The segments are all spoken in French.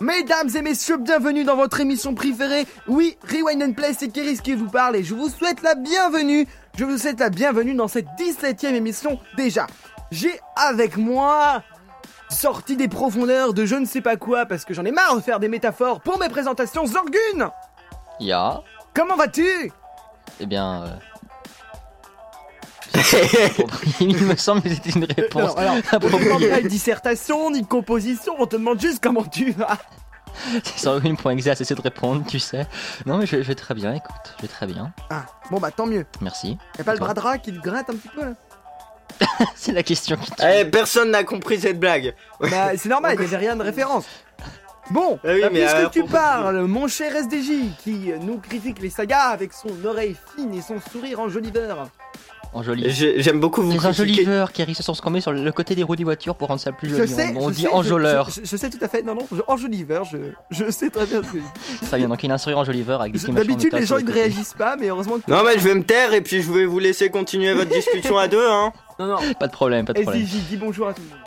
Mesdames et messieurs, bienvenue dans votre émission préférée. Oui, Rewind and Play, c'est Kéris qui vous parle et je vous souhaite la bienvenue. Je vous souhaite la bienvenue dans cette 17ème émission déjà. J'ai avec moi sorti des profondeurs de je ne sais pas quoi parce que j'en ai marre de faire des métaphores pour mes présentations Zorgun. Ya, Comment vas-tu? Eh bien. euh, Il me semble que c'était une réponse. Alors, alors, on te appropriée. demande pas de dissertation ni de composition, on te demande juste comment tu vas. C'est sans une point exact, c'est de répondre, tu sais. Non, mais je, je vais très bien, écoute, je vais très bien. Ah, bon bah tant mieux. Merci. Y'a pas le bras de rat qui te gratte un petit peu là C'est la question qui tue. Eh, personne n'a compris cette blague. Bah, c'est normal, il n'y avait rien de référence. Bon, Ah oui, euh, mais puisque alors, tu parles, mon cher SDJ, qui euh, nous critique les sagas avec son oreille fine et son sourire enjoliveur. J'aime beaucoup vous Les enjoliveurs qui se sont scrommés sur le côté des roues des voitures pour rendre ça plus Je joli. sais, on on je dit sais, je- enjôleur. Je, je- je sais tout à fait, non, non, je, enjoliveur, je, je sais très bien ce que. Très bien, donc il a un sourire enjoliveur avec des D'habitude, les gens ils ne réagissent pas, mais heureusement que. Non, mais je vais me taire et puis je vais vous laisser continuer votre discussion à deux, hein. Non, non, Pas de problème, pas de problème. SDJ, dis bonjour à tout le monde.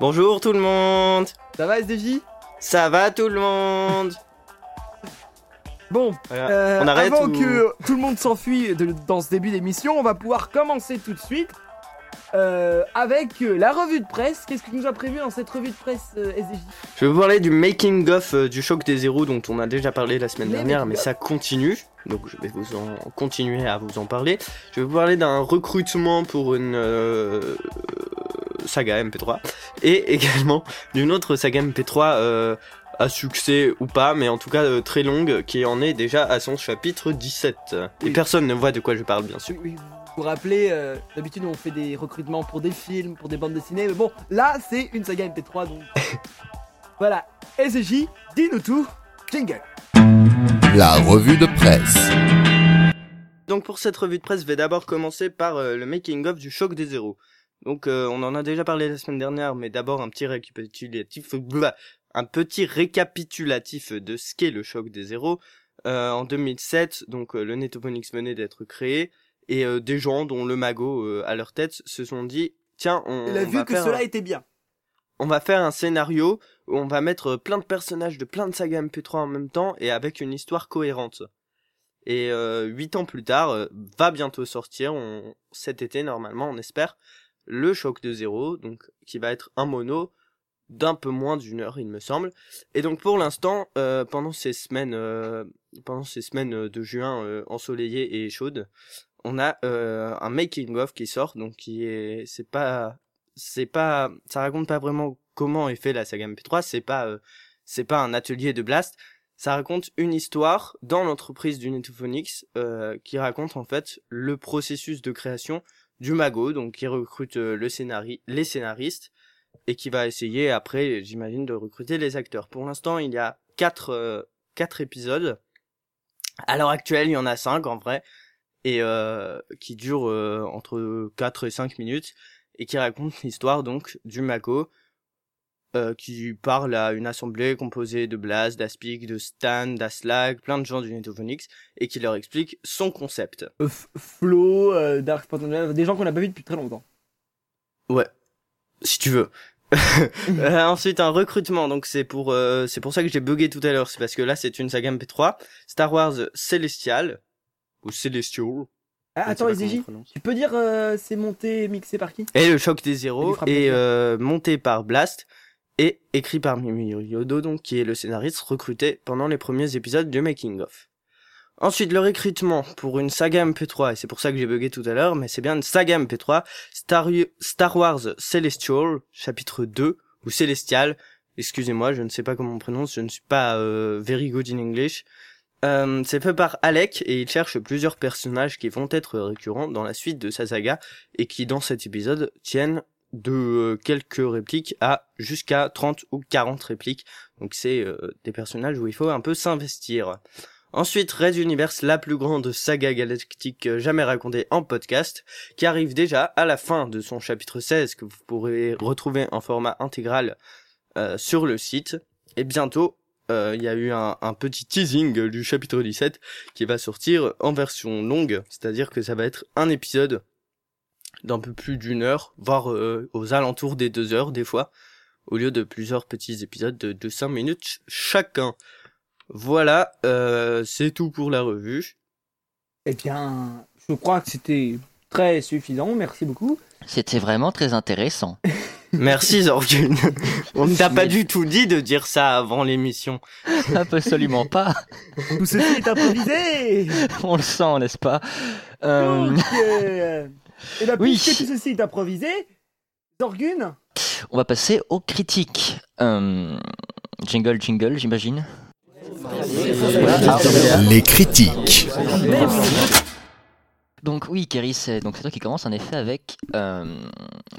Bonjour tout le monde. Ça va, SDJ Ça va tout le monde Bon, euh, On arrête avant ou- que tout le monde s'enfuit dans ce début d'émission, on va pouvoir commencer tout de suite euh, avec euh, la revue de presse. Qu'est-ce que tu nous as prévu dans cette revue de presse, euh, SDJ Je vais vous parler du making of euh, du choc des zéros dont on a déjà parlé la semaine Les dernière, mais ça continue. Donc je vais vous en continuer à vous en parler. Je vais vous parler d'un recrutement pour une saga MP3 et également d'une autre saga MP3 euh, à succès ou pas, mais en tout cas euh, très longue, qui en est déjà à son chapitre 17. Et personne ne voit de quoi je parle, bien sûr. Oui, oui, vous vous rappelez, euh, d'habitude on fait des recrutements pour des films, pour des bandes dessinées, mais bon, là c'est une saga MP3 donc. voilà, SDJ, dis-nous tout, jingle. La revue de presse. Donc pour cette revue de presse, je vais d'abord commencer par euh, le making of du choc des zéros. Donc euh, on en a déjà parlé la semaine dernière, mais d'abord un petit récapitulatif, blah, un petit récapitulatif de ce qu'est le choc des zéros. Euh, en 2007, donc euh, le Netophonix venait d'être créé et euh, des gens dont le magot euh, à leur tête se sont dit tiens on, Il a on vu va que faire cela était bien. on va faire un scénario où on va mettre plein de personnages de plein de sagas MP3 en même temps et avec une histoire cohérente. Et euh, huit ans plus tard, euh, va bientôt sortir, on, cet été normalement, on espère, le choc de zéro, donc qui va être un mono d'un peu moins d'une heure, il me semble. Et donc pour l'instant, euh, pendant ces semaines, euh, pendant ces semaines de juin euh, ensoleillées et chaudes, on a euh, un making of qui sort, donc qui est, c'est pas c'est pas ça raconte pas vraiment comment est fait la saga MP3 c'est pas euh, c'est pas un atelier de blast. Ça raconte une histoire dans l'entreprise du Netophonix euh, qui raconte en fait le processus de création du mago donc qui recrute euh, le scénari les scénaristes et qui va essayer après j'imagine de recruter les acteurs pour l'instant il y a quatre euh, quatre épisodes à l'heure actuelle il y en a cinq en vrai et euh, qui durent euh, entre 4 et 5 minutes et qui raconte l'histoire donc du Mako euh, qui parle à une assemblée composée de Blas, d'Aspic, de Stan, d'Aslag, plein de gens du Netophonix et qui leur explique son concept. Euh, Flo, euh, Dark des gens qu'on n'a pas vu depuis très longtemps. Si tu veux. Euh, ensuite un recrutement donc c'est pour euh, c'est pour ça que j'ai bugué tout à l'heure c'est parce que là c'est une saga MP3 Star Wars Celestial ou Celestial Ah, attends, prononce. tu peux dire euh, c'est monté, mixé par qui? Et le choc des zéros bien. euh, monté par Blast et écrit par Mimi Yodo, donc qui est le scénariste recruté pendant les premiers épisodes du Making of. Ensuite, le recrutement pour une saga MP3, et c'est pour ça que j'ai bugué tout à l'heure, mais c'est bien une saga MP3, Star, Wars Celestial, chapitre 2, ou Celestial, excusez-moi, je ne sais pas comment on prononce, je ne suis pas euh, very good in English. Euh, c'est fait par Alec, et il cherche plusieurs personnages qui vont être récurrents dans la suite de sa saga, et qui dans cet épisode tiennent de euh, quelques répliques à jusqu'à 30 ou 40 répliques. Donc c'est euh, des personnages où il faut un peu s'investir. Ensuite, Red Universe, la plus grande saga galactique euh, jamais racontée en podcast, qui arrive déjà à la fin de son chapitre 16 que vous pourrez retrouver en format intégral euh, sur le site. Et bientôt, euh, il y a eu un, petit teasing du chapitre 17 qui va sortir en version longue, c'est-à-dire que ça va être un épisode d'un peu plus d'une heure, voire aux alentours des deux heures des fois, au lieu de plusieurs petits épisodes de, de 5 minutes chacun. Voilà, euh, c'est tout pour la revue. Eh bien, je crois que c'était très suffisant. Merci beaucoup. C'était vraiment très intéressant. Merci Zorgun. On ne t'a pas du tout dit de dire ça avant l'émission. Absolument pas. Tout ceci est improvisé. On le sent, n'est-ce pas? Euh, Donc, euh, et bien, Oui. puisque tout ceci est improvisé, Zorgun, On va passer aux critiques. Euh, jingle, jingle, j'imagine. Les critiques. Donc oui, Kerry, c'est donc c'est toi qui commence en effet avec euh,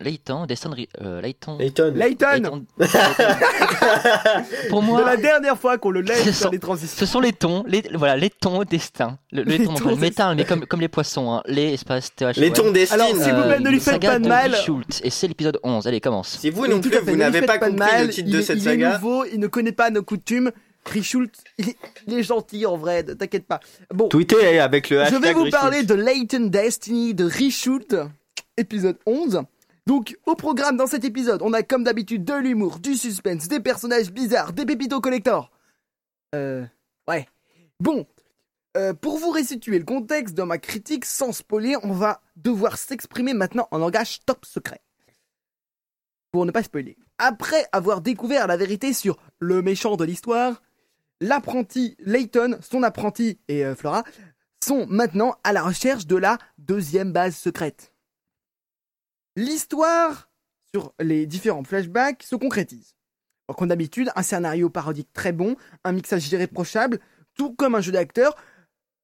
Layton, Destin, de euh, Layton. Layton. Layton, Pour de moi, la dernière fois qu'on le laisse sur les transitions. ce sont les tons, les, voilà, les tons au destin. Le, le Les tons le métal, mais comme, comme les poissons, hein. les espaces TH. Layton Destine. Alors, s'il vous plaît, ne lui faites saga pas de de mal. Schultz, et c'est l'épisode 11. Allez, commence. Si vous non plus, vous n'avez pas de compris mal, le titre de cette il est saga, nouveau, il ne connaît pas nos coutumes. Richult, il, est- il est gentil en vrai, ne t'inquiète pas. Bon, tweetez avec le je hashtag vais vous Richult. parler de Leighton Destiny de Richult, épisode 11. Donc, au programme dans cet épisode, on a comme d'habitude de l'humour, du suspense, des personnages bizarres, des pépitos collector. Euh, ouais. Bon, euh, pour vous restituer le contexte de ma critique sans spoiler, on va devoir s'exprimer maintenant en langage top secret. Pour ne pas spoiler. Après avoir découvert la vérité sur le méchant de l'histoire, l'apprenti Layton, son apprenti et euh, Flora sont maintenant à la recherche de la deuxième base secrète. L'histoire sur les différents flashbacks se concrétise. Comme d'habitude, un scénario parodique très bon, un mixage irréprochable, tout comme un jeu d'acteur.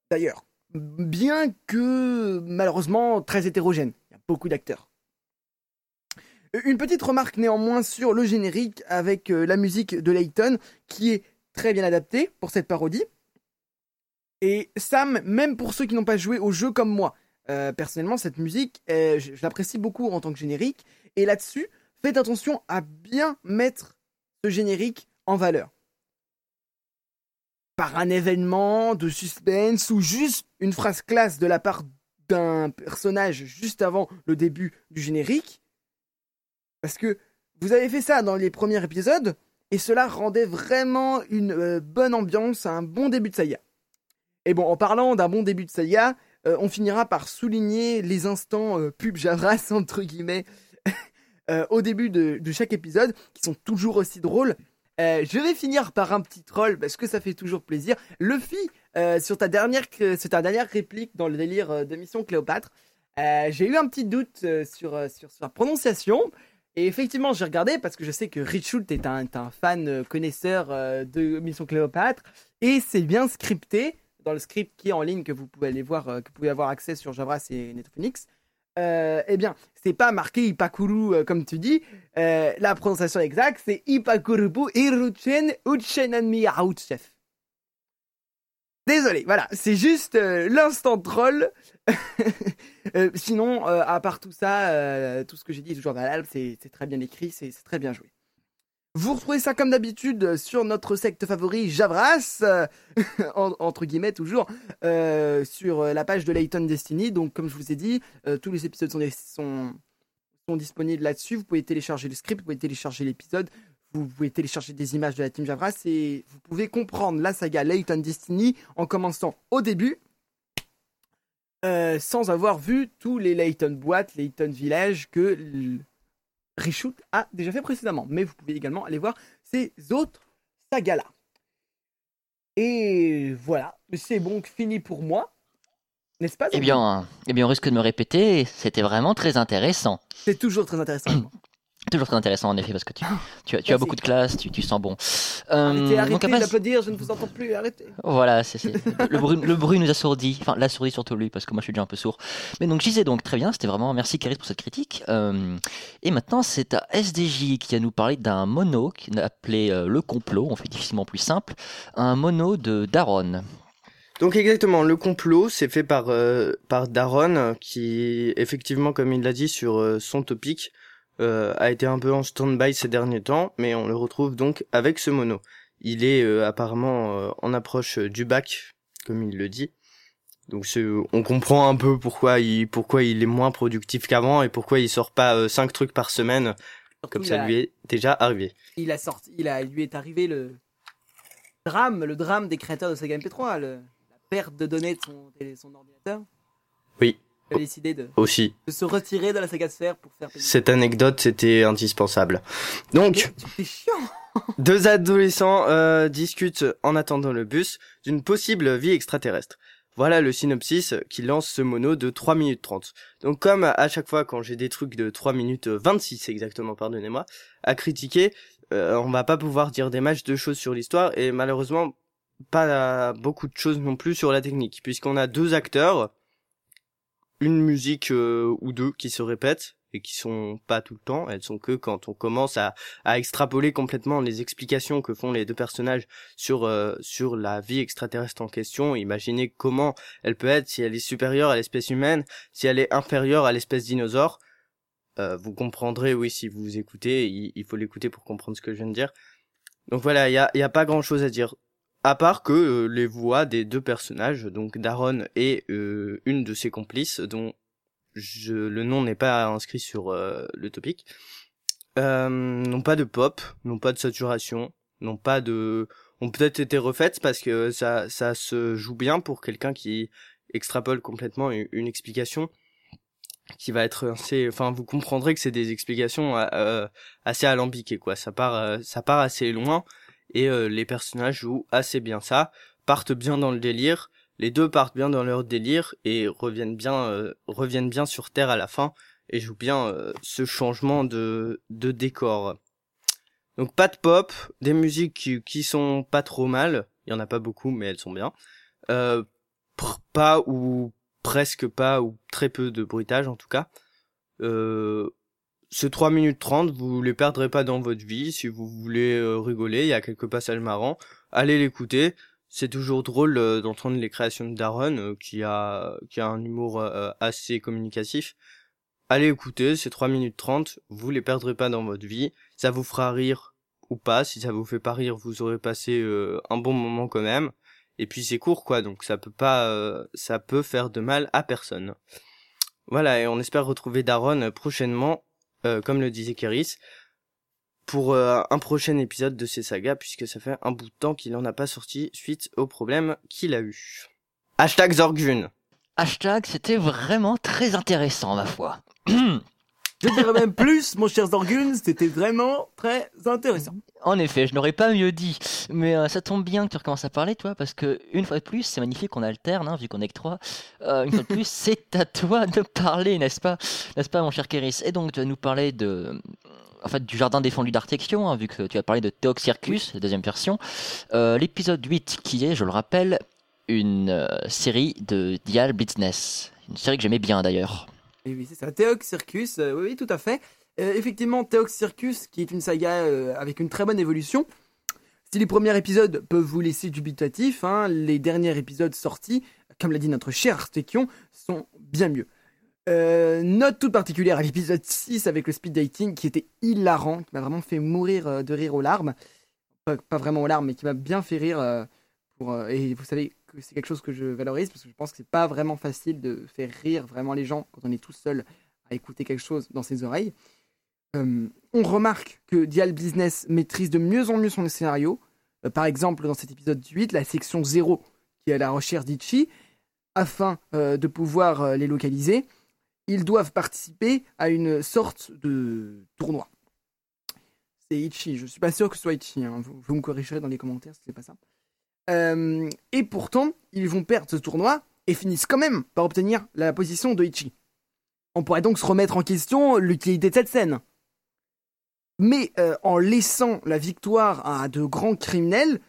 D'ailleurs, bien que malheureusement très hétérogène. Il y a beaucoup d'acteurs. Une petite remarque néanmoins sur le générique avec euh, la musique de Layton qui est très bien adaptée pour cette parodie. Et Sam, même pour ceux qui n'ont pas joué au jeu comme moi, euh, personnellement, cette musique, euh, je, je l'apprécie beaucoup en tant que générique. Et là-dessus, faites attention à bien mettre ce générique en valeur. Par un événement de suspense ou juste une phrase classe de la part d'un personnage juste avant le début du générique. Parce que vous avez fait ça dans les premiers épisodes et cela rendait vraiment une euh, bonne ambiance, un bon début de saga. Et bon, en parlant d'un bon début de saga, euh, on finira par souligner les instants euh, pub Javras, entre guillemets, euh, au début de, chaque épisode, qui sont toujours aussi drôles. Je vais finir par un petit troll, parce que ça fait toujours plaisir. Luffy, sur, ta dernière, sur ta dernière réplique dans le délire de Mission Cléopâtre, j'ai eu un petit doute sur, euh, sur sa prononciation. Et effectivement, j'ai regardé parce que je sais que Richult est un, fan euh, connaisseur euh, de Mission Cléopâtre. Et c'est bien scripté dans le script qui est en ligne que vous pouvez aller voir, euh, que vous pouvez avoir accès sur Javras et. Euh, eh bien, c'est pas marqué Ipakuru comme tu dis. La prononciation exacte, c'est Ipakurupu Iruchen Uchenanmi Chef. Désolé, voilà, c'est juste euh, l'instant troll. Euh, sinon, euh, à part tout ça, tout ce que j'ai dit est toujours valable, c'est très bien écrit, c'est très bien joué. Vous retrouvez ça comme d'habitude sur notre secte favori Javras, en- entre guillemets toujours, sur la page de Layton Destiny. Donc comme je vous ai dit, tous les épisodes sont disponibles là-dessus. Vous pouvez télécharger le script, vous pouvez télécharger l'épisode, vous pouvez télécharger des images de la team Javras et vous pouvez comprendre la saga Layton Destiny en commençant au début. euh, sans avoir vu tous les Layton boîtes, Layton Village que Reshoot a déjà fait précédemment. Mais vous pouvez également aller voir ces autres sagas-là. Et voilà, c'est bon fini pour moi. N'est-ce pas Eh bien, eh bien, on risque de me répéter, c'était vraiment très intéressant. C'est toujours très intéressant. Toujours très intéressant en effet, parce que tu, tu, as, tu as Merci. beaucoup de classe, tu, tu sens bon. Euh, Arrêtez, donc arrêtez après, d'applaudir, je ne vous entends plus, arrêtez. Voilà, c'est, c'est- le, bruit, le bruit nous assourdit, enfin l'assourdit surtout lui, parce que moi je suis déjà un peu sourd. Mais donc je disais donc très bien, c'était vraiment merci Caris pour cette critique. Euh, et maintenant c'est à SDJ qui va nous parler d'un mono appelé euh, Le Complot, on fait difficilement plus simple, un mono de Daron. Donc exactement, le complot, c'est fait par euh, par Daron, qui effectivement, comme il l'a dit sur euh, son topic, euh, a été un peu en stand-by ces derniers temps, mais on le retrouve donc avec ce mono. Il est euh, apparemment euh, en approche du bac, comme il le dit. Donc c'est- on comprend un peu pourquoi il pourquoi il est moins productif qu'avant et pourquoi il sort pas euh, cinq trucs par semaine comme ça a- lui est déjà arrivé. il a sorti, il a, lui est arrivé le drame, le drame des créateurs de Saga MP3, le- la perte de données de son, télé- son ordinateur. Oui. A décidé de, Aussi, de se retirer de la saga sphère pour faire. cette anecdote c'était indispensable. Donc chiant. Deux adolescents euh, discutent en attendant le bus d'une possible vie extraterrestre. Voilà le synopsis qui lance ce mono de 3 minutes 30. Donc comme à chaque fois quand j'ai des trucs de 3 minutes 26 exactement, pardonnez-moi, à critiquer, euh, on va pas pouvoir dire des matchs de choses sur l'histoire et malheureusement pas beaucoup de choses non plus sur la technique puisqu'on a deux acteurs, une musique euh, ou deux qui se répètent et qui sont pas tout le temps, elles sont que quand on commence à à extrapoler complètement les explications que font les deux personnages sur euh, sur la vie extraterrestre en question. Imaginez comment elle peut être si elle est supérieure à l'espèce humaine, si elle est inférieure à l'espèce dinosaure. Euh, vous comprendrez, oui, si vous écoutez, il, faut l'écouter pour comprendre ce que je viens de dire. Donc voilà, il y a, y a pas grand chose à dire. À part que euh, les voix des deux personnages, donc Daron et euh, une de ses complices, dont je, le nom n'est pas inscrit sur euh, le topic, n'ont pas de pop, n'ont pas de saturation, n'ont pas de, ont peut-être été refaites parce que ça, ça se joue bien pour quelqu'un qui extrapole complètement une, une explication qui va être assez, enfin vous comprendrez que c'est des explications assez alambiquées quoi. Ça part, ça part assez loin et euh, les personnages jouent assez bien ça, partent bien dans le délire. Les deux partent bien dans leur délire et reviennent bien, euh, reviennent bien sur terre à la fin et jouent bien euh, ce changement de, de décor. Donc pas de pop, des musiques qui, qui sont pas trop mal, il y en a pas beaucoup mais elles sont bien. Pas ou presque pas ou très peu de bruitage en tout cas. Ce 3 minutes 30, vous les perdrez pas dans votre vie si vous voulez euh, rigoler, il y a quelques passages marrants, allez l'écouter. C'est toujours drôle euh, d'entendre les créations de Darren euh, qui a qui a un humour assez communicatif. Allez écouter, c'est 3 minutes 30, vous les perdrez pas dans votre vie, ça vous fera rire ou pas, si ça vous fait pas rire, vous aurez passé un bon moment quand même. Et puis c'est court quoi, donc ça peut pas ça peut faire de mal à personne. Voilà, et on espère retrouver Daron prochainement, euh, comme le disait Keris, pour euh, un prochain épisode de ces sagas, puisque ça fait un bout de temps qu'il en a pas sorti suite aux problèmes qu'il a eu. Hashtag Zorgjun. Hashtag, c'était vraiment très intéressant, ma foi. Je dirais même plus, mon cher Zorgun, c'était vraiment très intéressant. En effet, je n'aurais pas mieux dit. Mais euh, ça tombe bien que tu recommences à parler, toi, parce que une fois de plus, c'est magnifique qu'on alterne, hein, vu qu'on est que trois. Euh, une fois de plus, c'est à toi de parler, n'est-ce pas? N'est-ce pas, mon cher Kéris Et donc, tu vas nous parler de. En fait, du jardin défendu d'Artexion, hein, vu que tu as parlé de Theox Circus, la deuxième version. Euh, L'épisode 8, qui est, je le rappelle, une série de Dial Blitzness. Une série que j'aimais bien, d'ailleurs. Et oui, c'est ça, Theox Circus, euh, oui, tout à fait. Euh, effectivement, Theox Circus, qui est une saga euh, avec une très bonne évolution. Si les premiers épisodes peuvent vous laisser dubitatif, hein, les derniers épisodes sortis, comme l'a dit notre cher Artekion, sont bien mieux. Note toute particulière à l'épisode 6 avec le speed dating qui était hilarant, qui m'a vraiment fait mourir de rire aux larmes. Pas, pas vraiment aux larmes, mais qui m'a bien fait rire. et vous savez c'est quelque chose que je valorise parce que je pense que c'est pas vraiment facile de faire rire vraiment les gens quand on est tout seul à écouter quelque chose dans ses oreilles. Euh, on remarque que Dial Business maîtrise de mieux en mieux son scénario. Euh, par exemple, dans cet épisode 8, la section 0 qui est à la recherche d'Ichi, afin euh, de pouvoir les localiser, ils doivent participer à une sorte de tournoi. C'est Ichi, je suis pas sûr que ce soit Ichi, hein. vous, vous me corrigerez dans les commentaires si c'est pas ça. Euh, et pourtant, ils vont perdre ce tournoi et finissent quand même par obtenir la position de Ichi. On pourrait donc se remettre en question l'utilité de cette scène. Mais euh, en laissant la victoire à de grands criminels,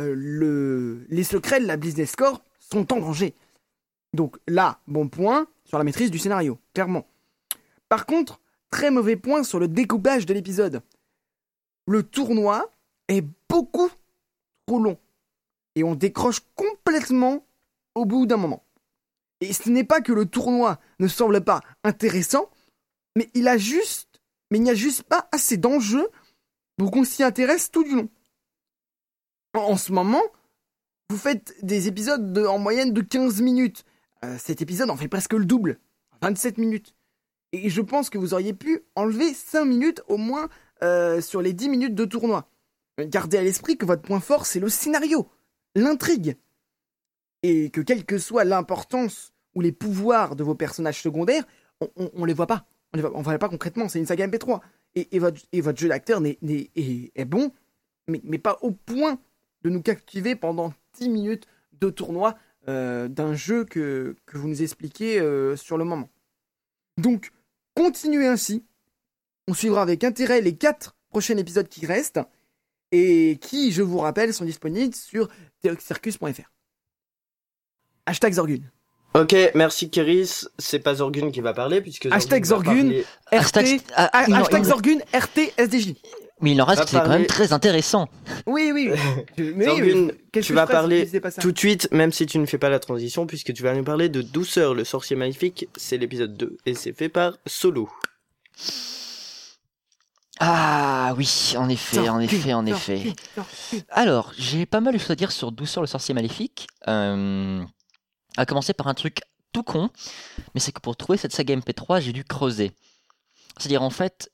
euh, le... les secrets de la Business Corp sont en danger. Donc là, bon point sur la maîtrise du scénario, clairement. Par contre, très mauvais point sur le découpage de l'épisode. Le tournoi est beaucoup trop long. Et on décroche complètement au bout d'un moment. Et ce n'est pas que le tournoi ne semble pas intéressant, mais il a juste, mais il n'y a juste pas assez d'enjeux pour qu'on s'y intéresse tout du long. En, ce moment, vous faites des épisodes de- en moyenne de 15 minutes. Euh, cet épisode en fait presque le double, 27 minutes. Et je pense que vous auriez pu enlever 5 minutes au moins euh, sur les 10 minutes de tournoi. Gardez à l'esprit que votre point fort, c'est le scénario, l'intrigue. Et que quelle que soit l'importance ou les pouvoirs de vos personnages secondaires, on, on, on les voit pas. On les voit, pas concrètement, c'est une saga MP3. Et, votre, jeu d'acteur est, bon, mais, pas au point de nous captiver pendant 10 minutes de tournoi euh, d'un jeu que, que vous nous expliquez euh, sur le moment. Donc, continuez ainsi. On suivra avec intérêt les 4 prochains épisodes qui restent et qui, je vous rappelle, sont disponibles sur circus.fr. Hashtag Zorgun. Ok, merci Kéris. C'est pas Zorgun qui va parler puisque Hashtag Zorgun. parler- Hashtag- RT, ah, ah, hashtag Zorgun, RT, SDJ. Mais il en reste, c'est quand même très intéressant. Oui, oui. Mais oui, Zorgun, tu vas parler Tout de suite, même si tu ne fais pas la transition, puisque tu vas nous parler de Douceur, le sorcier maléfique, c'est l'épisode 2, et c'est fait par Solo. Ah oui, en effet, en effet, en effet. Alors, j'ai pas mal de choses à dire sur Douceur le sorcier maléfique. Euh, à commencer par un truc tout con, mais c'est que pour trouver cette saga MP3, j'ai dû creuser. C'est-à-dire, en fait,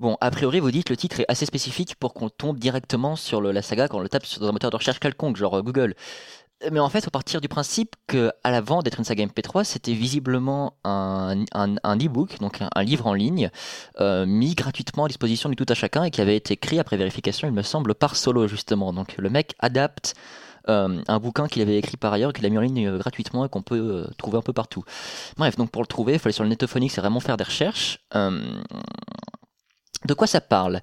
bon, a priori, vous dites le titre est assez spécifique pour qu'on tombe directement sur le- la saga quand on le tape sur- dans un moteur de recherche quelconque, genre euh, Google. Mais en fait, il faut partir du principe que, à l'avant d'être une saga MP3, c'était visiblement un, un, un e-book, donc un, livre en ligne, euh, mis gratuitement à disposition du tout à chacun et qui avait été écrit après vérification, il me semble, par Solo justement. Donc le mec adapte euh, un bouquin qu'il avait écrit par ailleurs, qu'il a mis en ligne euh, gratuitement et qu'on peut trouver un peu partout. Bref, donc pour le trouver, il fallait sur le Netophonics, c'est vraiment faire des recherches. De quoi ça parle?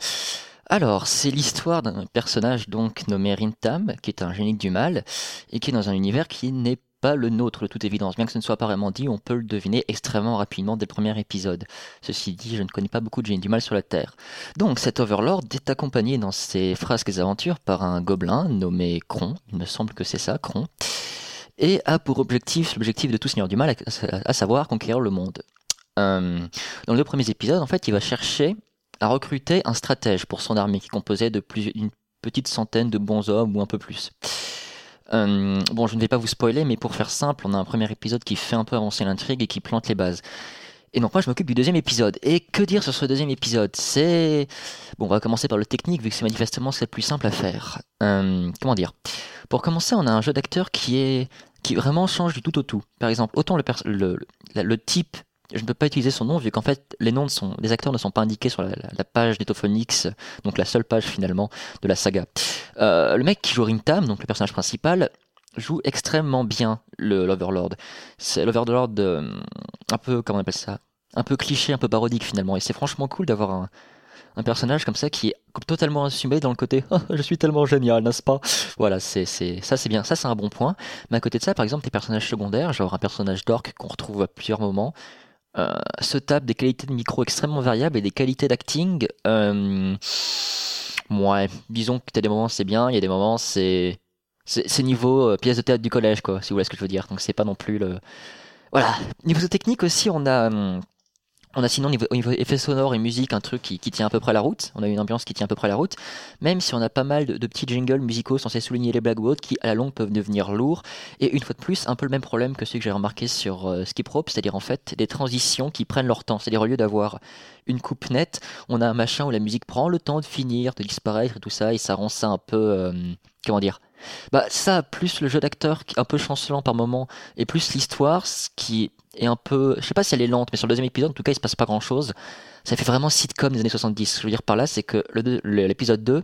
Alors, c'est l'histoire d'un personnage donc nommé Rintam, qui est un génie du mal, et qui est dans un univers qui n'est pas le nôtre de toute évidence. Bien que ce ne soit pas vraiment dit, on peut le deviner extrêmement rapidement dès le premier épisode. Ceci dit, je ne connais pas beaucoup de génies du mal sur la Terre. Donc, cet Overlord est accompagné dans ses frasques aventures par un gobelin nommé Kron, il me semble que c'est ça, Kron, et a pour objectif l'objectif de tout seigneur du mal, à, à savoir conquérir le monde. Euh, dans les deux premiers épisodes, en fait, il va chercher à recruter un stratège pour son armée qui composait de plus d'une petite centaine de bons hommes ou un peu plus. Euh, bon, je ne vais pas vous spoiler, mais pour faire simple, on a un premier épisode qui fait un peu avancer l'intrigue et qui plante les bases. Et donc moi je m'occupe du deuxième épisode. Et que dire sur ce deuxième épisode? C'est... Bon, on va commencer par le technique, vu que c'est manifestement ce le plus simple à faire. Euh, comment dire? Pour commencer, on a un jeu d'acteur qui est... qui vraiment change du tout au tout. Par exemple, autant le, le, le type je ne peux pas utiliser son nom vu qu'en fait les noms de son, les acteurs ne sont pas indiqués sur la, page Netophonix, donc la seule page finalement de la saga. Euh, le mec qui joue Rintam, donc le personnage principal, joue extrêmement bien le l'Overlord. C'est l'Overlord euh, un peu comment on appelle ça, un peu cliché, un peu parodique finalement. Et c'est franchement cool d'avoir un, personnage comme ça qui est totalement assumé dans le côté oh, je suis tellement génial n'est-ce pas? Voilà ça c'est bien ça c'est un bon point mais à côté de ça par exemple tes personnages secondaires genre un personnage d'orc qu'on retrouve à plusieurs moments euh, se tape des qualités de micro extrêmement variables et des qualités d'acting. Euh, ouais, disons que t'as des moments c'est bien, il y a des moments c'est c'est niveau euh, pièce de théâtre du collège quoi, si vous voulez ce que je veux dire. Donc c'est pas non plus le voilà. Niveau technique aussi, on a hum, on a sinon niveau, au niveau effets sonores et musique un truc qui, qui, tient à peu près la route. On a une ambiance qui tient à peu près la route. Même si on a pas mal de, de petits jingles musicaux censés souligner les blagues ou autres qui à la longue peuvent devenir lourds. Et une fois de plus, un peu le même problème que celui que j'ai remarqué sur euh, Skip Rope, c'est-à-dire en fait des transitions qui prennent leur temps. C'est-à-dire au lieu d'avoir une coupe nette, on a un machin où la musique prend le temps de finir, de disparaître et tout ça, et ça rend ça un peu euh, comment dire bah ça plus le jeu d'acteur un peu chancelant par moment et plus l'histoire qui est un peu je sais pas si elle est lente mais sur le deuxième épisode en tout cas il se passe pas grand chose ça fait vraiment sitcom des années 70 ce que je veux dire par là c'est que l'épisode 2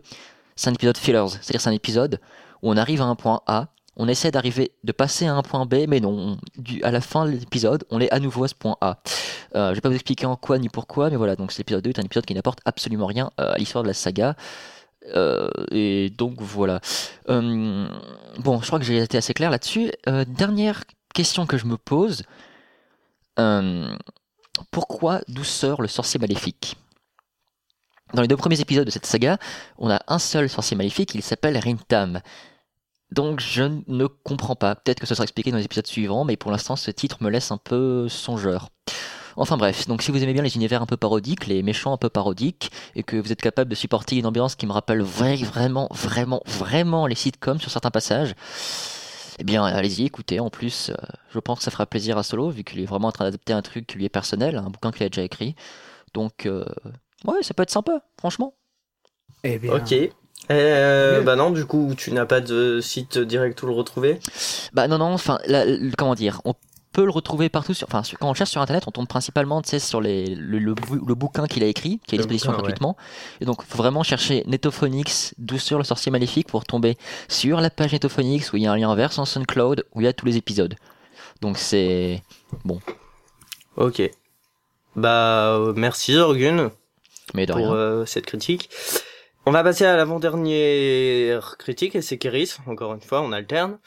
c'est un épisode fillers. C'est à dire c'est un épisode où on arrive à un point A on essaie d'arriver de passer à un point B mais non à la fin de l'épisode on est à nouveau à ce point A. Euh, je vais pas vous expliquer en quoi ni pourquoi mais voilà donc l'épisode 2 est un épisode qui n'apporte absolument rien euh, à l'histoire de la saga euh, et donc voilà. Euh, bon, je crois que j'ai été assez clair là-dessus. Euh, dernière question que je me pose. Pourquoi Douceur le sorcier maléfique? Dans les deux premiers épisodes de cette saga, on a un seul sorcier maléfique, il s'appelle Rintam. Donc je ne comprends pas. Peut-être que ce sera expliqué dans les épisodes suivants, mais pour l'instant ce titre me laisse un peu songeur. Enfin bref, donc si vous aimez bien les univers un peu parodiques, les méchants un peu parodiques, et que vous êtes capable de supporter une ambiance qui me rappelle vraiment, vraiment, vraiment les sitcoms sur certains passages, eh bien allez-y, écoutez. En plus, euh, je pense que ça fera plaisir à Solo, vu qu'il est vraiment en train d'adapter un truc qui lui est personnel, un bouquin qu'il a déjà écrit. Donc, euh, ouais, ça peut être sympa, franchement. Eh bien, Ok. Euh, Oui. bah non, du coup, tu n'as pas de site direct où le retrouver? Bah non, non, enfin, comment dire, on peut le retrouver partout. Sur, enfin, sur- quand on cherche sur Internet, on tombe principalement, sur les, le, le bou- le bouquin qu'il a écrit, qui est à disposition bouquin, ouais. gratuitement. Et donc, faut vraiment chercher Netophonix, Douceur le sorcier maléfique, pour tomber sur la page Netophonix, où il y a un lien vers son SoundCloud, où il y a tous les épisodes. Donc c'est... Ok. Bah, merci Zorgun Mais de pour euh, cette critique. On va passer à l'avant-dernière critique, et c'est Kéris, encore une fois, on alterne.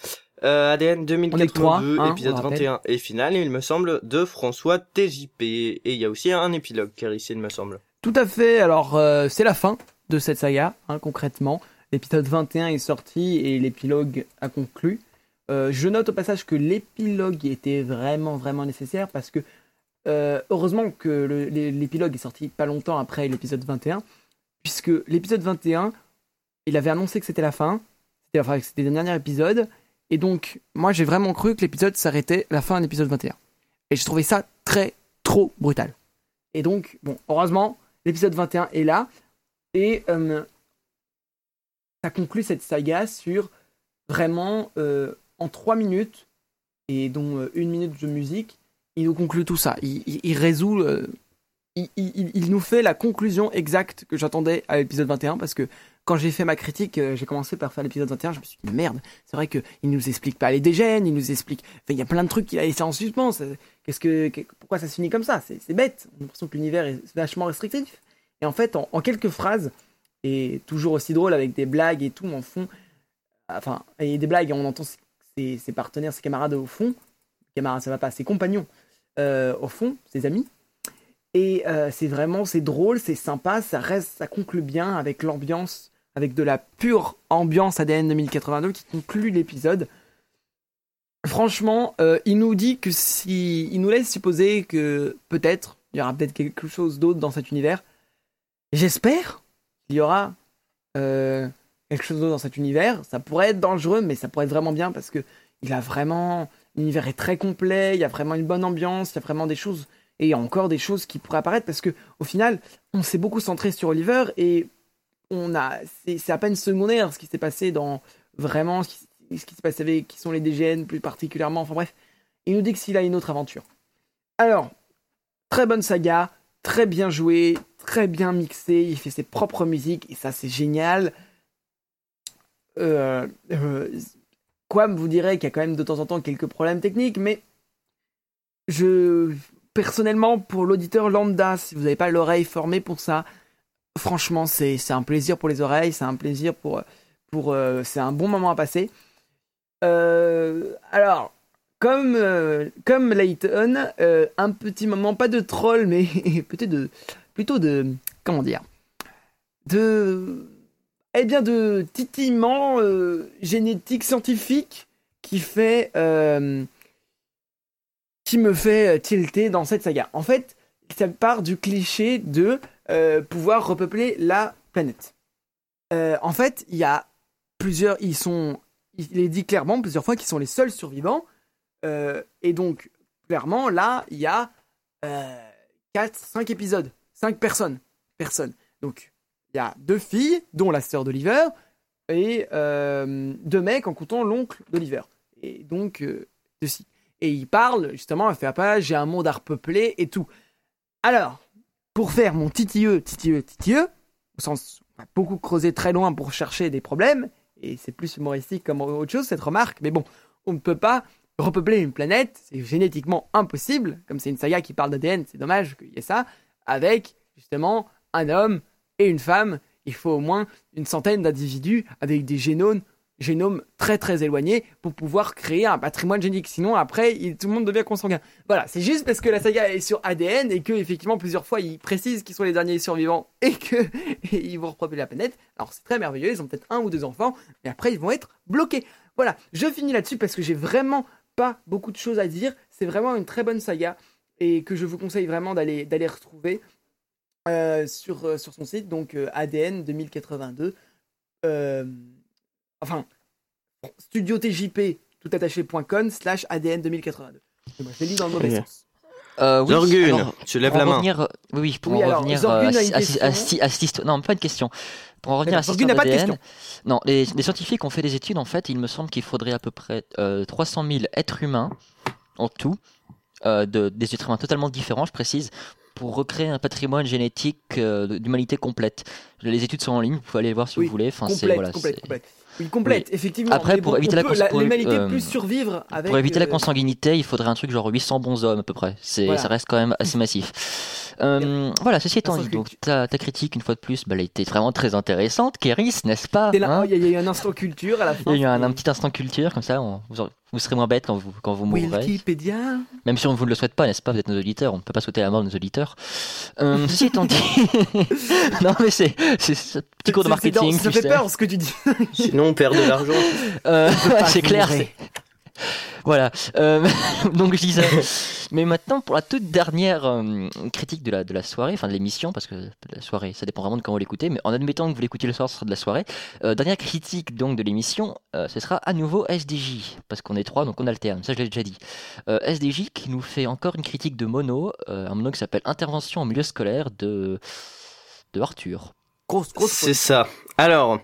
Euh, ADN 2082, trois, hein, épisode le rappelle. 21 et final, il me semble, de François TJP. Et il y a aussi un épilogue, Kéris, il me semble. Tout à fait. Alors, euh, c'est la fin de cette saga, hein, concrètement. L'épisode 21 est sorti et l'épilogue a conclu. Euh, je note au passage que l'épilogue était vraiment, vraiment nécessaire parce que, heureusement que l'épilogue est sorti pas longtemps après l'épisode 21, puisque l'épisode 21, il avait annoncé que c'était la fin, c'était enfin, que c'était le dernier épisode, et donc, moi j'ai vraiment cru que l'épisode s'arrêtait la fin de l'épisode 21. Et j'ai trouvé ça très, trop brutal. Et donc, bon, heureusement, l'épisode 21 est là. Et euh, ça conclut cette saga sur vraiment euh, en 3 minutes, et dont euh, une minute de musique, il nous conclut tout ça. Il, résout. il nous fait la conclusion exacte que j'attendais à l'épisode 21 parce que quand j'ai fait ma critique, euh, j'ai commencé par faire l'épisode 21, je me suis dit merde, c'est vrai qu'il nous explique pas les dégènes, il nous explique. Il y a plein de trucs qu'il a laissé en suspens. c'est- Qu'est-ce que, pourquoi ça se finit comme ça? C'est bête. On a l'impression que l'univers est vachement restrictif. Et en fait, en, quelques phrases, et toujours aussi drôle avec des blagues et tout en fond, enfin, et des blagues, on entend ses, ses partenaires, ses camarades au fond, camarades, ça va pas, ses compagnons euh, au fond, ses amis. Et euh, c'est vraiment, c'est drôle, c'est sympa, ça reste, ça conclut bien avec l'ambiance, avec de la pure ambiance ADN 2082 qui conclut l'épisode. Franchement, euh, il nous dit que si, il nous laisse supposer que peut-être il y aura peut-être quelque chose d'autre dans cet univers. J'espère qu'il y aura euh, quelque chose d'autre dans cet univers. Ça pourrait être dangereux, mais ça pourrait être vraiment bien parce que il a vraiment l'univers est très complet. Il y a vraiment une bonne ambiance. Il y a vraiment des choses et il y a encore des choses qui pourraient apparaître parce que au final, on s'est beaucoup centré sur Oliver et on a c'est à peine secondaire ce qui s'est passé dans vraiment ce qui, ce qui s'est passé avec qui sont les DGN plus particulièrement. Enfin bref, il nous dit que s'il a une autre aventure. Alors, très bonne saga, très bien joué, très bien mixé. Il fait ses propres musiques et ça c'est génial. Euh, euh, Quam vous dirait qu'il y a quand même de temps en temps quelques problèmes techniques, mais je personnellement pour l'auditeur lambda, si vous n'avez pas l'oreille formée pour ça, franchement c'est un plaisir pour les oreilles, c'est un plaisir pour euh, c'est un bon moment à passer. Euh, alors comme euh, comme euh, un petit moment pas de troll mais peut-être de plutôt de comment dire de eh bien de titillement génétique scientifique qui fait qui me fait tilter dans cette saga. En fait, ça part du cliché de euh, pouvoir repeupler la planète. Euh, en fait, il y a plusieurs, ils sont, il est dit clairement plusieurs fois qu'ils sont les seuls survivants. Euh, et donc, clairement, là, il y a euh, 4, 5 épisodes, 5 personnes. Personnes. Donc, il y a deux filles, dont la sœur d'Oliver, et deux mecs en comptant l'oncle d'Oliver. Et donc, ceci. Et il parle, justement, elle fait appel, j'ai un monde à repeuplé et tout. Alors, pour faire mon titilleux, titilleux, titilleux, au sens, on va beaucoup creuser très loin pour chercher des problèmes, et c'est plus humoristique comme autre chose, cette remarque, mais bon, on ne peut pas repeupler une planète, c'est génétiquement impossible, comme c'est une saga qui parle d'ADN, c'est dommage qu'il y ait ça, avec, justement, un homme et une femme, il faut au moins une centaine d'individus avec des génomes, génomes très très éloignés pour pouvoir créer un patrimoine génique. Sinon, après, tout le monde devient consanguin. Voilà, c'est juste parce que la saga est sur ADN et que effectivement plusieurs fois ils précisent qu'ils sont les derniers survivants et que et ils vont repeupler la planète. Alors c'est très merveilleux, ils ont peut-être un ou deux enfants, mais après ils vont être bloqués. Voilà, je finis là-dessus parce que j'ai vraiment pas beaucoup de choses à dire. C'est vraiment une très bonne saga et que je vous conseille vraiment d'aller d'aller retrouver euh, sur, euh, sur son site, donc euh, ADN 2082. Enfin, studio TJP tout attaché.com slash ADN 2082. Moi, je l'ai lu dans le mauvais sens. Euh, oui, Zorgun, alors, tu lèves pour la en main. revenir, euh, oui, oui, pour Oui, en alors, revenir euh, à, à, à non, pas une question. Pour en revenir à Zorgun n'a pas de question. non, les, les scientifiques ont fait des études. En fait, il me semble qu'il faudrait à peu près euh, 300 000 êtres humains en tout, euh, de, des êtres humains totalement différents, je précise, pour recréer un patrimoine génétique euh, d'humanité complète. Les études sont en ligne, vous pouvez aller les voir si Oui, vous voulez. Enfin, complète, voilà, complète, c'est- complète. Oui, complète, effectivement. Après, pour bon, éviter on la peut- cons- la- pour- l'humanité euh, peut survivre avec. Pour éviter la euh, consanguinité, il faudrait un truc genre 800 bons hommes à peu près. C'est, Voilà. Ça reste quand même assez massif. Euh, voilà, ceci étant dit, donc ta, ta critique, une fois de plus, bah, elle était vraiment très intéressante. Kéris, n'est-ce pas hein oh, Il y, a- il y a eu un instant culture à la fin. Il y a eu un, petit instant culture, comme ça, on- vous, aurez- vous serez moins bête quand vous, quand vous mourrez. Wikipédia. Même si on ne vous le souhaite pas, n'est-ce pas Vous êtes nos auditeurs, on ne peut pas souhaiter la mort de nos auditeurs. Euh, ceci étant dit. non, mais c'est, c'est ce petit cours de marketing. Ça fait sais. peur ce que tu dis. Sinon, on perd de l'argent. Euh, c'est clair. Voilà. Euh, donc je disais. Mais maintenant, pour la toute dernière euh, critique de la, de la soirée, enfin de l'émission, parce que la soirée, ça dépend vraiment de quand vous l'écoutez, mais en admettant que vous l'écoutez le soir, ce sera de la soirée. euh, dernière critique donc de l'émission, euh, ce sera à nouveau SDJ, parce qu'on est trois, donc on alterne. Ça, je l'ai déjà dit. Euh, SDJ qui nous fait encore une critique de mono, euh, un mono qui s'appelle Intervention en milieu scolaire de de Arthur. Grosse, grosse. C'est ça. Alors,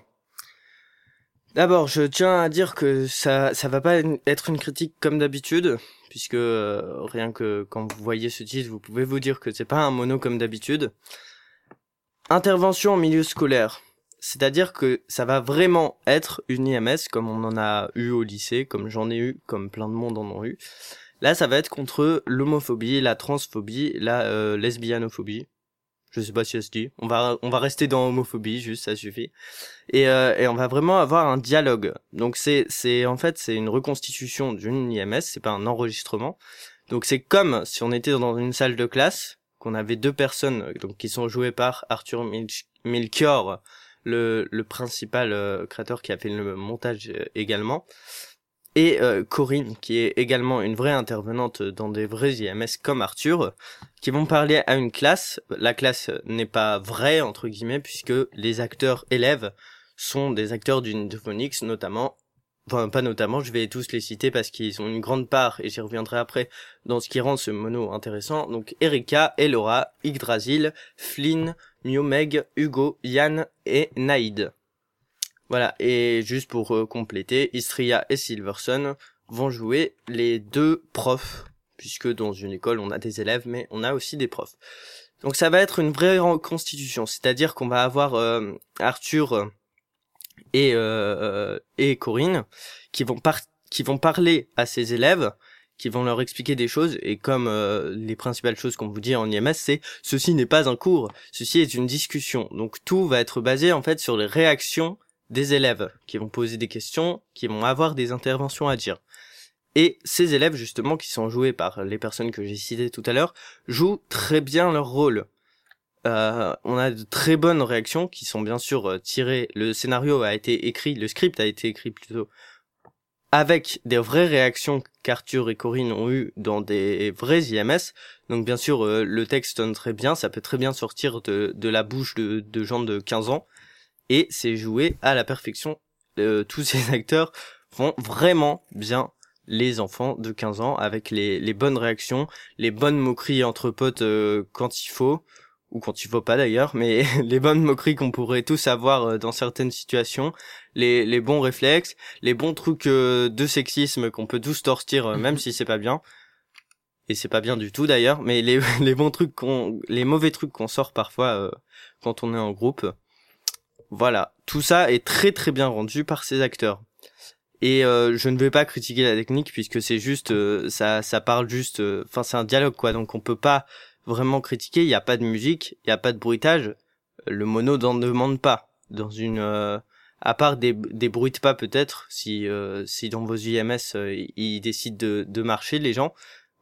d'abord, je tiens à dire que ça, ça va pas être une critique comme d'habitude, puisque euh, rien que quand vous voyez ce titre, vous pouvez vous dire que c'est pas un mono comme d'habitude. Intervention en milieu scolaire. C'est-à-dire que ça va vraiment être une IMS comme on en a eu au lycée, comme j'en ai eu, comme plein de monde en ont eu. Là, ça va être contre l'homophobie, la transphobie, la euh, lesbianophobie. Je sais pas si ça se dit. On va, on va rester dans homophobie, juste, ça suffit. Et, euh, et on va vraiment avoir un dialogue. Donc c'est, c'est, en fait, c'est une reconstitution d'une IMS, c'est pas un enregistrement. Donc c'est comme si on était dans une salle de classe, qu'on avait deux personnes, donc qui sont jouées par Arthur Milch- Melchior, le, le principal euh, créateur qui a fait le montage euh, également, et euh, Corinne, qui est également une vraie intervenante dans des vrais IMS comme Arthur, qui vont parler à une classe. La classe n'est pas vraie, entre guillemets, puisque les acteurs élèves sont des acteurs d'une Phonics, notamment, enfin pas notamment, je vais tous les citer parce qu'ils ont une grande part, et j'y reviendrai après, dans ce qui rend ce mono intéressant. Donc Erika, Elora, Yggdrasil, Flynn, Miomeg, Hugo, Yann et Naïd. Voilà, et juste pour euh, compléter, Istria et Silverson vont jouer les deux profs, puisque dans une école on a des élèves, mais on a aussi des profs. Donc ça va être une vraie reconstitution, c'est-à-dire qu'on va avoir euh, Arthur et, euh, et Corinne qui vont, par qui vont parler à ses élèves, qui vont leur expliquer des choses, et comme euh, les principales choses qu'on vous dit en IMS, c'est ceci n'est pas un cours, ceci est une discussion. Donc tout va être basé en fait sur les réactions des élèves qui vont poser des questions, qui vont avoir des interventions à dire. Et ces élèves, justement, qui sont joués par les personnes que j'ai citées tout à l'heure, jouent très bien leur rôle. Euh, on a de très bonnes réactions qui sont bien sûr tirées. Le scénario a été écrit, le script a été écrit plutôt avec des vraies réactions qu'Arthur et Corinne ont eues dans des vrais IMS. Donc bien sûr, euh, le texte sonne très bien, ça peut très bien sortir de, de la bouche de, de gens de 15 ans. Et c'est joué à la perfection. Euh, tous ces acteurs font vraiment bien les enfants de 15 ans avec les, les bonnes réactions, les bonnes moqueries entre potes euh, quand il faut, ou quand il faut pas d'ailleurs, mais les bonnes moqueries qu'on pourrait tous avoir euh, dans certaines situations, les, les bons réflexes, les bons trucs euh, de sexisme qu'on peut tous tortir euh, même si c'est pas bien. Et c'est pas bien du tout d'ailleurs, mais les, les bons trucs qu'on, les mauvais trucs qu'on sort parfois euh, quand on est en groupe. Voilà, tout ça est très très bien rendu par ces acteurs. Et euh, je ne vais pas critiquer la technique puisque c'est juste euh, ça ça parle juste euh, enfin c'est un dialogue quoi. Donc on peut pas vraiment critiquer, il y a pas de musique, il y a pas de bruitage, le mono n'en demande pas. Dans une euh, à part des des bruits de pas peut-être si euh, si dans vos IMS ils décident de de marcher les gens,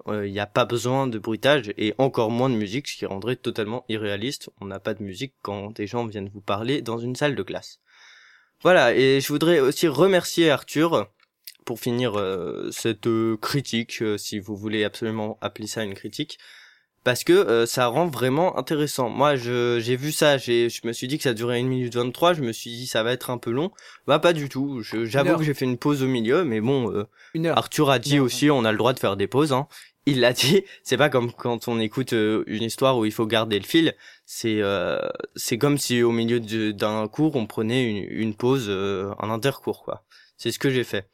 euh, il n'y a pas besoin de bruitage et encore moins de musique ce qui rendrait totalement irréaliste. On n'a pas de musique quand des gens viennent vous parler dans une salle de classe. Voilà, et je voudrais aussi remercier Arthur pour finir euh, cette euh, critique, euh, si vous voulez absolument appeler ça une critique, parce que euh, ça rend vraiment intéressant. Moi, je j'ai vu ça, j'ai je me suis dit que ça durait 1 minute 23, je me suis dit ça va être un peu long. Bah pas du tout. Une J'avoue que j'ai fait une pause au milieu, mais bon, euh, Une heure. Arthur a dit aussi, on a le droit de faire des pauses. Hein. Il l'a dit. C'est pas comme quand on écoute euh, une histoire où il faut garder le fil. C'est euh, c'est comme si au milieu d'un cours on prenait une, une pause, euh, un intercours quoi. C'est ce que j'ai fait.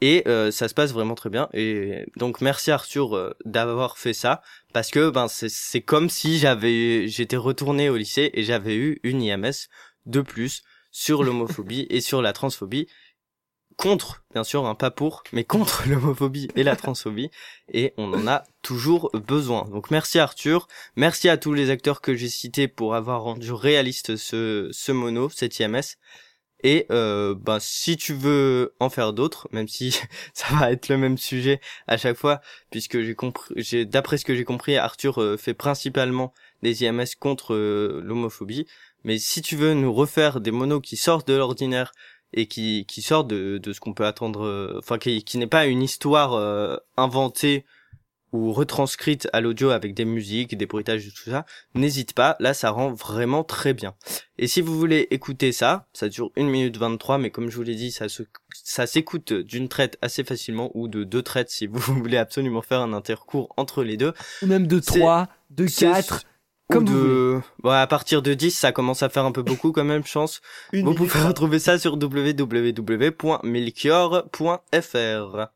Et euh, ça se passe vraiment très bien. Et donc merci Arthur euh, d'avoir fait ça parce que ben c'est c'est comme si j'avais j'étais retourné au lycée et j'avais eu une IMS de plus sur l'homophobie et sur la transphobie contre, bien sûr, hein, pas pour, mais contre l'homophobie et la transphobie, et on en a toujours besoin. Donc merci Arthur, merci à tous les acteurs que j'ai cités pour avoir rendu réaliste ce, ce mono, cette IMS, et euh, ben, si tu veux en faire d'autres, même si ça va être le même sujet à chaque fois, puisque j'ai compris, d'après ce que j'ai compris, Arthur euh, fait principalement des IMS contre euh, l'homophobie, mais si tu veux nous refaire des monos qui sortent de l'ordinaire et qui qui sort de de ce qu'on peut attendre euh, enfin qui qui n'est pas une histoire euh, inventée ou retranscrite à l'audio avec des musiques, des bruitages et tout ça, n'hésite pas, là ça rend vraiment très bien. Et si vous voulez écouter ça, ça dure 1 minute 23 mais comme je vous l'ai dit, ça se ça s'écoute d'une traite assez facilement ou de deux traites si vous voulez absolument faire un intercours entre les deux. Ou même de 3, de c'est- 4. Ou Comme vous de... Ouais, à partir de 10, ça commence à faire un peu beaucoup quand même, je pense. Une Vous pouvez retrouver ça sur www.melchior.fr.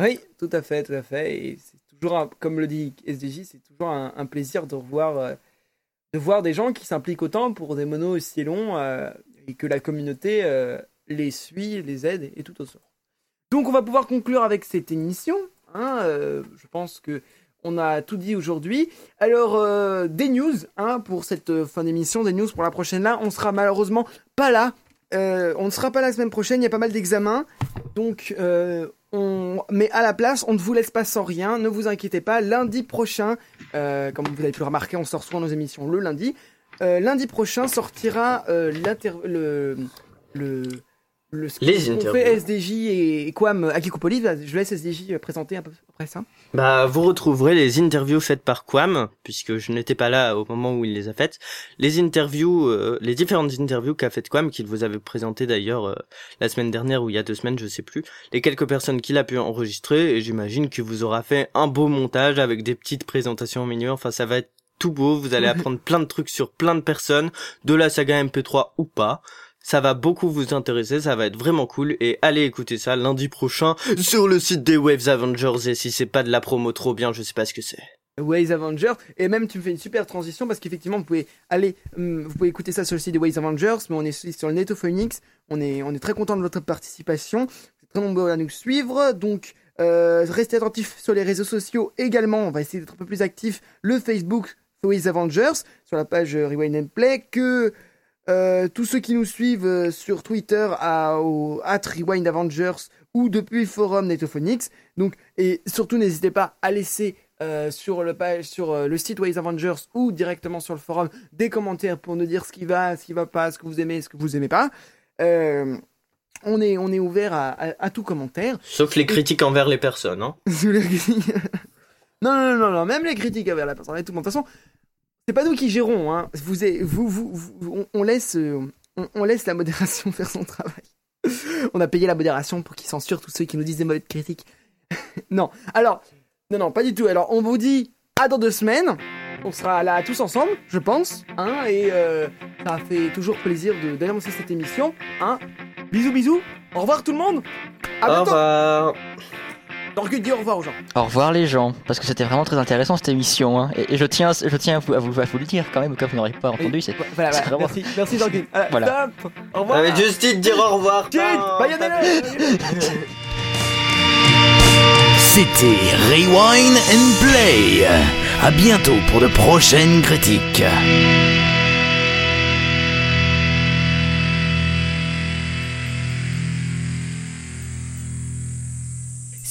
Oui, tout à fait, tout à fait. Et c'est toujours, un- comme le dit SDJ, c'est toujours un, un plaisir de revoir, euh, de voir des gens qui s'impliquent autant pour des monos aussi longs euh, et que la communauté euh, les suit, les aide et, tout autre. Donc, on va pouvoir conclure avec cette émission. hein, je pense que on a tout dit aujourd'hui. Alors, euh, des news hein, pour cette euh, fin d'émission, des news pour la prochaine. Là, on sera malheureusement pas là. Euh, on ne sera pas la semaine prochaine. Il y a pas mal d'examens. Donc, euh, on... mais à la place, on ne vous laisse pas sans rien. Ne vous inquiétez pas. Lundi prochain, euh, comme vous avez pu le remarquer, on sort souvent nos émissions le lundi. Lundi prochain sortira l'inter... le le ce Les interviews. fait SDJ et Quam à Kikopolis. Je laisse SDJ présenter un peu après ça. Bah, vous retrouverez les interviews faites par Quam, puisque je n'étais pas là au moment où il les a faites. Les interviews, euh, les différentes interviews qu'a faites Quam, qu'il vous avait présentées d'ailleurs euh, la semaine dernière ou il y a deux semaines, je sais plus. Les quelques personnes qu'il a pu enregistrer, et j'imagine qu'il vous aura fait un beau montage avec des petites présentations au milieu. Enfin, ça va être tout beau. Vous allez apprendre plein de trucs sur plein de personnes, de la saga MP3 ou pas. Ça va beaucoup vous intéresser, ça va être vraiment cool et allez écouter ça lundi prochain sur le site des Waves Avengers et si c'est pas de la promo trop bien, je sais pas ce que c'est. Waze Avengers. Et même tu me fais une super transition parce qu'effectivement vous pouvez aller hum, vous pouvez écouter ça sur le site de Waze Avengers mais on est sur le Netophonics on est on est très content de votre participation. Vous êtes très nombreux à nous suivre. Donc euh, restez attentifs sur les réseaux sociaux également. On va essayer d'être un peu plus actifs. Le Facebook Waze Avengers. Sur la page euh, Rewind and Play que euh, tous ceux qui nous suivent euh, sur Twitter à, au at Rewind Avengers ou depuis le forum Netophonics donc et surtout n'hésitez pas à laisser euh, sur le page sur le site Ways Avengers ou directement sur le forum des commentaires pour nous dire ce qui va, ce qui va pas, ce que vous aimez, ce que vous aimez pas. On est on est ouvert à, à, à tout commentaire. Sauf les critiques envers les personnes, hein. Non, non, non, non, même les critiques envers la personne et tout. De toute façon, c'est pas nous qui gérons. Hein. Vous, vous, vous, vous- on, on laisse, euh, on, on laisse la modération faire son travail. on a payé la modération pour qu'ils censurent tous ceux qui nous disent des mauvaises critiques. non, alors, non, non, pas du tout. Alors, on vous dit à dans deux semaines. On sera là tous ensemble, je pense. Hein, et euh, ça fait toujours plaisir de- d'annoncer cette émission. Hein. Bisous, bisous. Au revoir tout le monde. À Au bientôt. revoir. Donc, dis au revoir aux gens. Au revoir les gens, parce que c'était vraiment très intéressant cette émission. hein. Et, et je tiens, je tiens à vous, à vous, à vous le dire quand même, au cas où vous n'aurez pas entendu. c'est- Voilà, voilà. vraiment- Merci, merci Jean-Guy. Voilà, Voilà. stop. Au revoir. Mais juste dit de dire au revoir. C'était Rewind and Play. À bientôt pour de prochaines critiques.